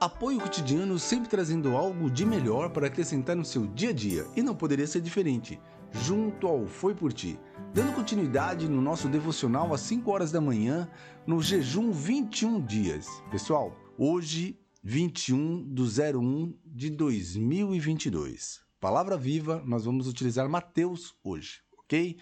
Apoio cotidiano sempre trazendo algo de melhor para acrescentar no seu dia a dia e não poderia ser diferente. Junto ao Foi por Ti, dando continuidade no nosso devocional às 5 horas da manhã, no jejum 21 dias. Pessoal, hoje 21 do 01 de 2022. Palavra viva, nós vamos utilizar Mateus hoje, ok?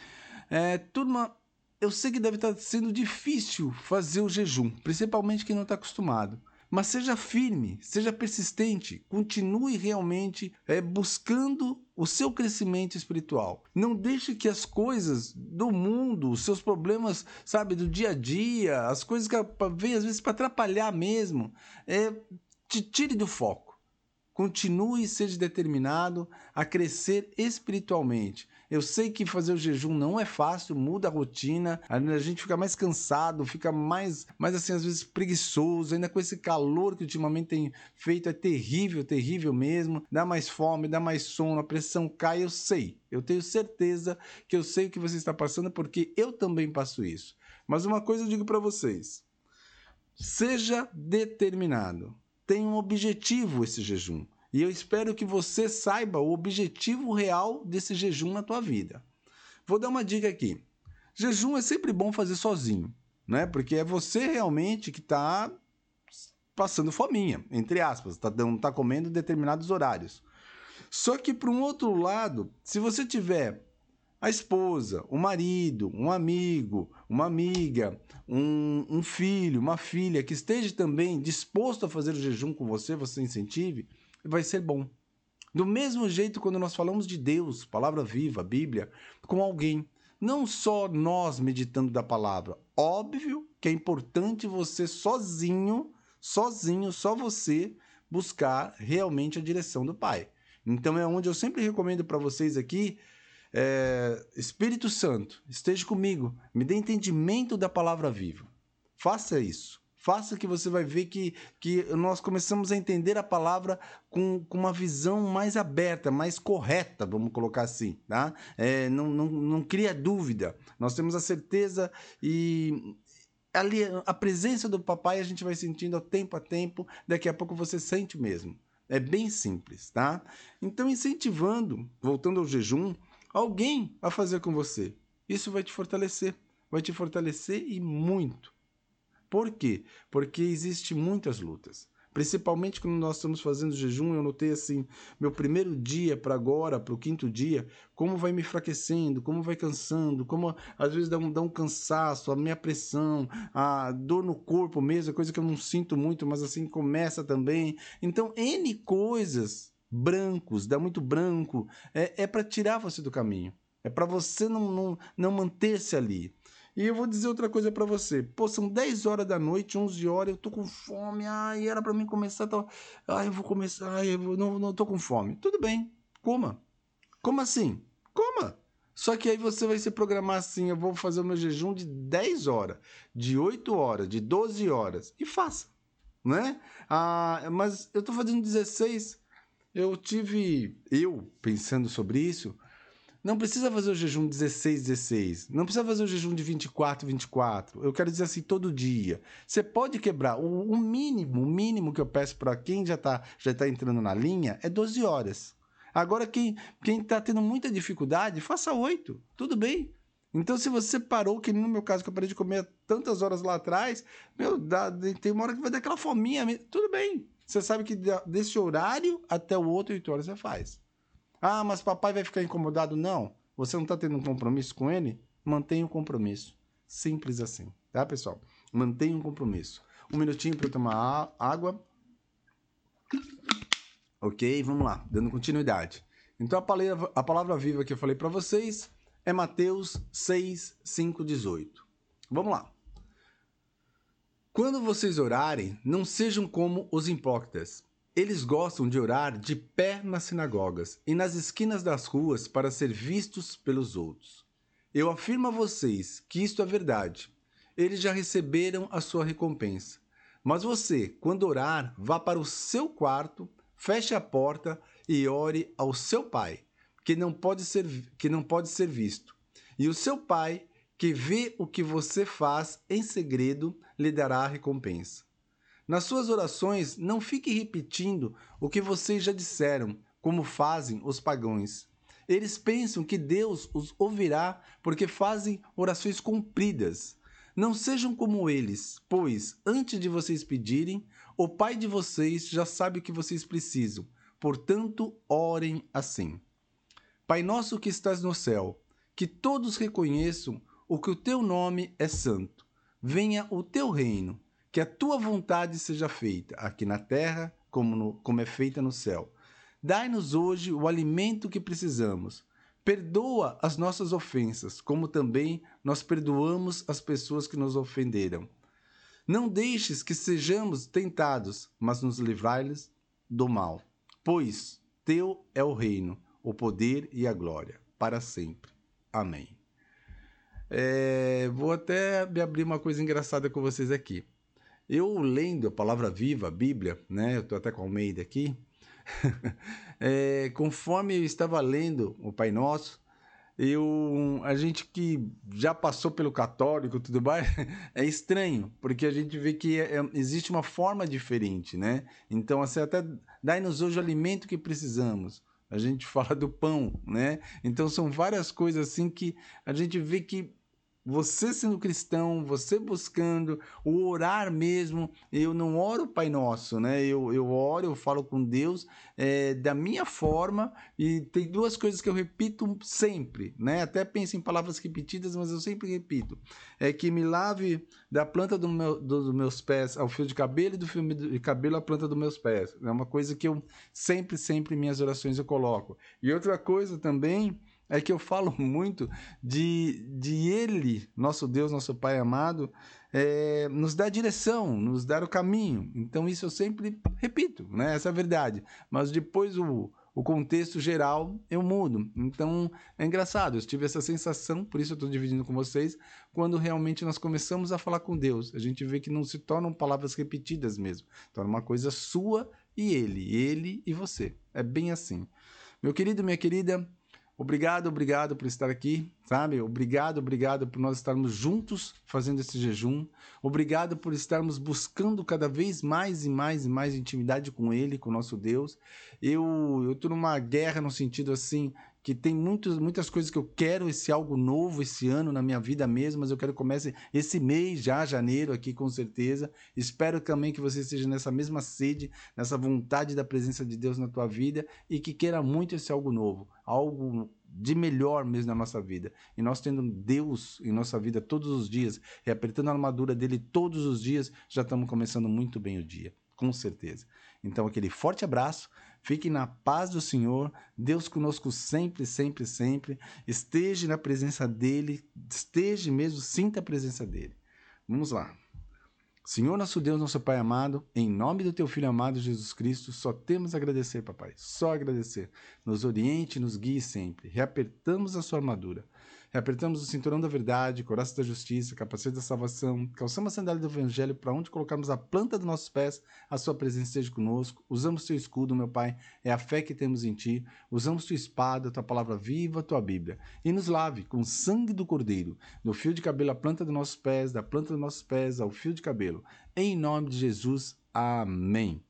É, turma, eu sei que deve estar sendo difícil fazer o jejum, principalmente quem não está acostumado. Mas seja firme, seja persistente, continue realmente é, buscando o seu crescimento espiritual. Não deixe que as coisas do mundo, os seus problemas, sabe, do dia a dia, as coisas que vêm às vezes para atrapalhar mesmo, é, te tire do foco. Continue e seja determinado a crescer espiritualmente. Eu sei que fazer o jejum não é fácil, muda a rotina, a gente fica mais cansado, fica mais, mais assim, às vezes preguiçoso, ainda com esse calor que ultimamente tem feito, é terrível, terrível mesmo. Dá mais fome, dá mais sono, a pressão cai, eu sei. Eu tenho certeza que eu sei o que você está passando porque eu também passo isso. Mas uma coisa eu digo para vocês: seja determinado. Tenha um objetivo esse jejum. E eu espero que você saiba o objetivo real desse jejum na tua vida. Vou dar uma dica aqui. Jejum é sempre bom fazer sozinho, né? Porque é você realmente que está passando fominha, entre aspas, está tá comendo determinados horários. Só que para um outro lado, se você tiver a esposa, o marido, um amigo, uma amiga, um, um filho, uma filha que esteja também disposto a fazer o jejum com você, você incentive, vai ser bom. Do mesmo jeito, quando nós falamos de Deus, palavra viva, Bíblia, com alguém, não só nós meditando da palavra. Óbvio que é importante você sozinho, sozinho, só você, buscar realmente a direção do Pai. Então é onde eu sempre recomendo para vocês aqui, é, Espírito Santo, esteja comigo, me dê entendimento da palavra viva. Faça isso. Faça que você vai ver que, que nós começamos a entender a palavra com, com uma visão mais aberta, mais correta, vamos colocar assim, tá? É, não, não, não cria dúvida. Nós temos a certeza e ali a presença do papai a gente vai sentindo tempo a tempo, daqui a pouco você sente mesmo. É bem simples, tá? Então, incentivando, voltando ao jejum, alguém a fazer com você. Isso vai te fortalecer. Vai te fortalecer e muito. Por quê? Porque existe muitas lutas. Principalmente quando nós estamos fazendo jejum, eu notei assim, meu primeiro dia para agora, para o quinto dia, como vai me enfraquecendo, como vai cansando, como às vezes dá um, dá um cansaço, a minha pressão, a dor no corpo mesmo, coisa que eu não sinto muito, mas assim começa também. Então, N coisas brancos, dá muito branco, é, é para tirar você do caminho. É para você não, não, não manter-se ali. E eu vou dizer outra coisa para você. Pô, são 10 horas da noite, 11 horas, eu tô com fome. Ai, era para mim começar. Tô... Ai, eu vou começar. Ai, eu vou... não, não tô com fome. Tudo bem, coma. Como assim? Coma. Só que aí você vai se programar assim: eu vou fazer o meu jejum de 10 horas, de 8 horas, de 12 horas. E faça, né? Ah, mas eu tô fazendo 16. Eu tive, eu pensando sobre isso, não precisa fazer o jejum 16, 16. Não precisa fazer o jejum de 24, 24. Eu quero dizer assim, todo dia. Você pode quebrar. O, o mínimo, o mínimo que eu peço para quem já está já tá entrando na linha é 12 horas. Agora, quem está tendo muita dificuldade, faça 8. Tudo bem. Então, se você parou, que no meu caso, que eu parei de comer tantas horas lá atrás, meu, dá, tem uma hora que vai dar aquela fominha. Tudo bem. Você sabe que desse horário até o outro 8 horas você faz. Ah, mas papai vai ficar incomodado? Não. Você não está tendo um compromisso com ele? Mantenha o um compromisso. Simples assim, tá, pessoal? Mantenha um compromisso. Um minutinho para eu tomar água. Ok, vamos lá, dando continuidade. Então a palavra, a palavra viva que eu falei para vocês é Mateus 6, 5, 18. Vamos lá. Quando vocês orarem, não sejam como os hipócritas eles gostam de orar de pé nas sinagogas e nas esquinas das ruas para ser vistos pelos outros. Eu afirmo a vocês que isto é verdade. Eles já receberam a sua recompensa. Mas você, quando orar, vá para o seu quarto, feche a porta e ore ao seu pai, que não pode ser, que não pode ser visto. E o seu pai, que vê o que você faz em segredo, lhe dará a recompensa. Nas suas orações, não fique repetindo o que vocês já disseram, como fazem os pagãos. Eles pensam que Deus os ouvirá porque fazem orações compridas. Não sejam como eles, pois, antes de vocês pedirem, o Pai de vocês já sabe o que vocês precisam. Portanto, orem assim: Pai nosso que estás no céu, que todos reconheçam o que o teu nome é santo. Venha o teu reino, que a tua vontade seja feita, aqui na terra como, no, como é feita no céu. Dai-nos hoje o alimento que precisamos. Perdoa as nossas ofensas, como também nós perdoamos as pessoas que nos ofenderam. Não deixes que sejamos tentados, mas nos livrai-nos do mal. Pois teu é o reino, o poder e a glória, para sempre. Amém. É, vou até abrir uma coisa engraçada com vocês aqui. Eu lendo a palavra viva, a Bíblia, né? Eu estou até com a Almeida aqui. é, conforme eu estava lendo o Pai Nosso, eu, a gente que já passou pelo católico tudo mais, é estranho, porque a gente vê que é, é, existe uma forma diferente, né? Então, assim, até dai-nos hoje o alimento que precisamos. A gente fala do pão, né? Então, são várias coisas assim que a gente vê que você sendo cristão, você buscando o orar mesmo, eu não oro Pai Nosso, né? Eu, eu oro, eu falo com Deus é, da minha forma e tem duas coisas que eu repito sempre, né? Até penso em palavras repetidas, mas eu sempre repito. É que me lave da planta do meu, dos meus pés ao fio de cabelo e do fio de cabelo à planta dos meus pés. É uma coisa que eu sempre, sempre em minhas orações eu coloco. E outra coisa também é que eu falo muito de, de Ele, nosso Deus, nosso Pai amado, é, nos dar direção, nos dar o caminho. Então, isso eu sempre repito, né? Essa é a verdade. Mas depois o, o contexto geral eu mudo. Então, é engraçado. Eu tive essa sensação, por isso eu estou dividindo com vocês, quando realmente nós começamos a falar com Deus. A gente vê que não se tornam palavras repetidas mesmo. Torna uma coisa sua e Ele, Ele e você. É bem assim. Meu querido, minha querida, Obrigado, obrigado por estar aqui, sabe? Obrigado, obrigado por nós estarmos juntos fazendo esse jejum. Obrigado por estarmos buscando cada vez mais e mais e mais intimidade com Ele, com o nosso Deus. Eu eu numa guerra no sentido assim que tem muitos, muitas coisas que eu quero esse algo novo esse ano na minha vida mesmo, mas eu quero que comece esse mês já, janeiro aqui com certeza. Espero também que você esteja nessa mesma sede, nessa vontade da presença de Deus na tua vida e que queira muito esse algo novo, algo de melhor mesmo na nossa vida. E nós tendo Deus em nossa vida todos os dias, e apertando a armadura dele todos os dias, já estamos começando muito bem o dia, com certeza. Então aquele forte abraço Fique na paz do Senhor, Deus conosco sempre, sempre, sempre. Esteja na presença dEle, esteja mesmo, sinta a presença dEle. Vamos lá. Senhor nosso Deus, nosso Pai amado, em nome do Teu Filho amado Jesus Cristo, só temos a agradecer, Papai, só agradecer. Nos oriente, nos guie sempre. Reapertamos a Sua armadura Apertamos o cinturão da verdade, coraça da justiça, capacete da salvação, calçamos a sandália do evangelho para onde colocarmos a planta dos nossos pés, a sua presença esteja conosco. Usamos teu escudo, meu Pai, é a fé que temos em ti. Usamos tua espada, tua palavra viva, tua Bíblia. E nos lave com o sangue do Cordeiro, do fio de cabelo à planta dos nossos pés, da planta dos nossos pés ao fio de cabelo. Em nome de Jesus, amém.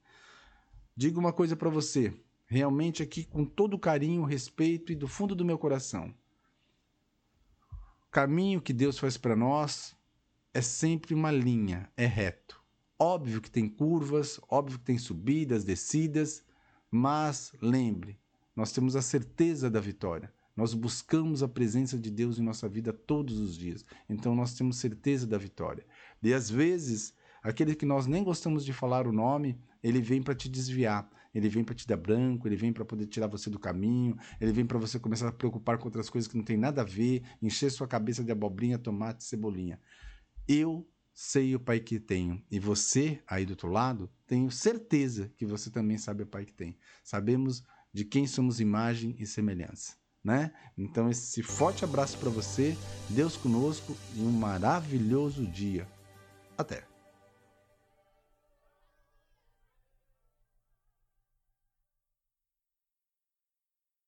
Digo uma coisa para você, realmente aqui com todo carinho, respeito e do fundo do meu coração caminho que Deus faz para nós é sempre uma linha, é reto. Óbvio que tem curvas, óbvio que tem subidas, descidas, mas lembre, nós temos a certeza da vitória. Nós buscamos a presença de Deus em nossa vida todos os dias. Então nós temos certeza da vitória. E às vezes, aquele que nós nem gostamos de falar o nome, ele vem para te desviar ele vem para te dar branco, ele vem para poder tirar você do caminho, ele vem para você começar a preocupar com outras coisas que não tem nada a ver, encher sua cabeça de abobrinha, tomate, cebolinha. Eu sei o pai que tenho e você aí do outro lado, tenho certeza que você também sabe o pai que tem. Sabemos de quem somos imagem e semelhança. Né? Então esse forte abraço para você, Deus conosco e um maravilhoso dia. Até.